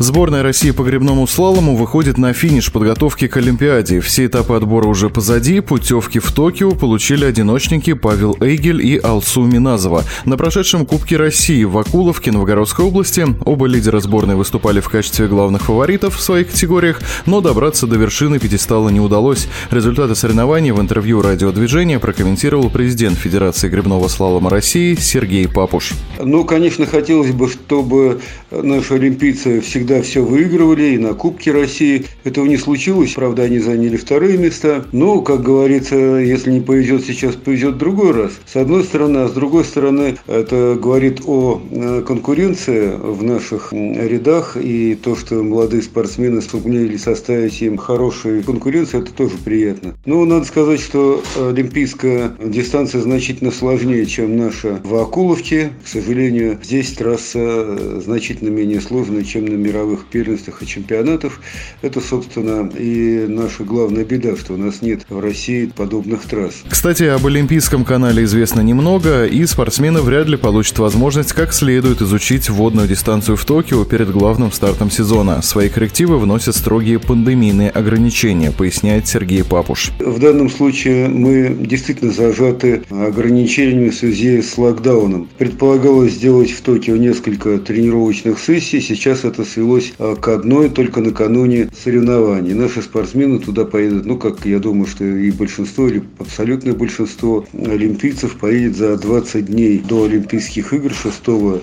Сборная России по гребному слалому выходит на финиш подготовки к Олимпиаде. Все этапы отбора уже позади. Путевки в Токио получили одиночники Павел Эйгель и Алсу Миназова. На прошедшем Кубке России в Акуловке Новгородской области оба лидера сборной выступали в качестве главных фаворитов в своих категориях, но добраться до вершины пьедестала не удалось. Результаты соревнований в интервью радиодвижения прокомментировал президент Федерации гребного слалома России Сергей Папуш. Ну, конечно, хотелось бы, чтобы наши олимпийцы всегда всегда все выигрывали, и на Кубке России. Этого не случилось, правда, они заняли вторые места. Но, как говорится, если не повезет сейчас, повезет в другой раз. С одной стороны, а с другой стороны, это говорит о э, конкуренции в наших рядах, и то, что молодые спортсмены сумели составить им хорошую конкуренцию, это тоже приятно. Но надо сказать, что олимпийская дистанция значительно сложнее, чем наша в Акуловке. К сожалению, здесь трасса значительно менее сложная, чем на мировой мировых первенствах и чемпионатах. Это, собственно, и наша главная беда, что у нас нет в России подобных трасс. Кстати, об Олимпийском канале известно немного, и спортсмены вряд ли получат возможность как следует изучить водную дистанцию в Токио перед главным стартом сезона. Свои коррективы вносят строгие пандемийные ограничения, поясняет Сергей Папуш. В данном случае мы действительно зажаты ограничениями в связи с локдауном. Предполагалось сделать в Токио несколько тренировочных сессий, сейчас это свело свелось а, к одной только накануне соревнований. Наши спортсмены туда поедут, ну, как я думаю, что и большинство, или абсолютное большинство олимпийцев поедет за 20 дней до Олимпийских игр 6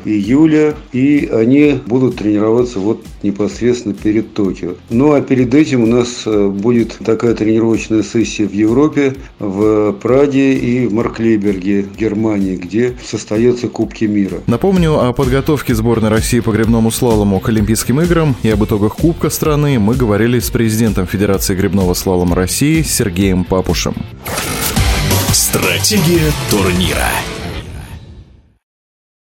июля, и они будут тренироваться вот непосредственно перед Токио. Ну, а перед этим у нас э, будет такая тренировочная сессия в Европе, в Праде и в Марклейберге, Германии, где состоятся Кубки мира. Напомню о подготовке сборной России по гребному слалому к Олимпийским Олимпийским играм и об итогах Кубка страны мы говорили с президентом Федерации гребного слалома России Сергеем Папушем. Стратегия турнира.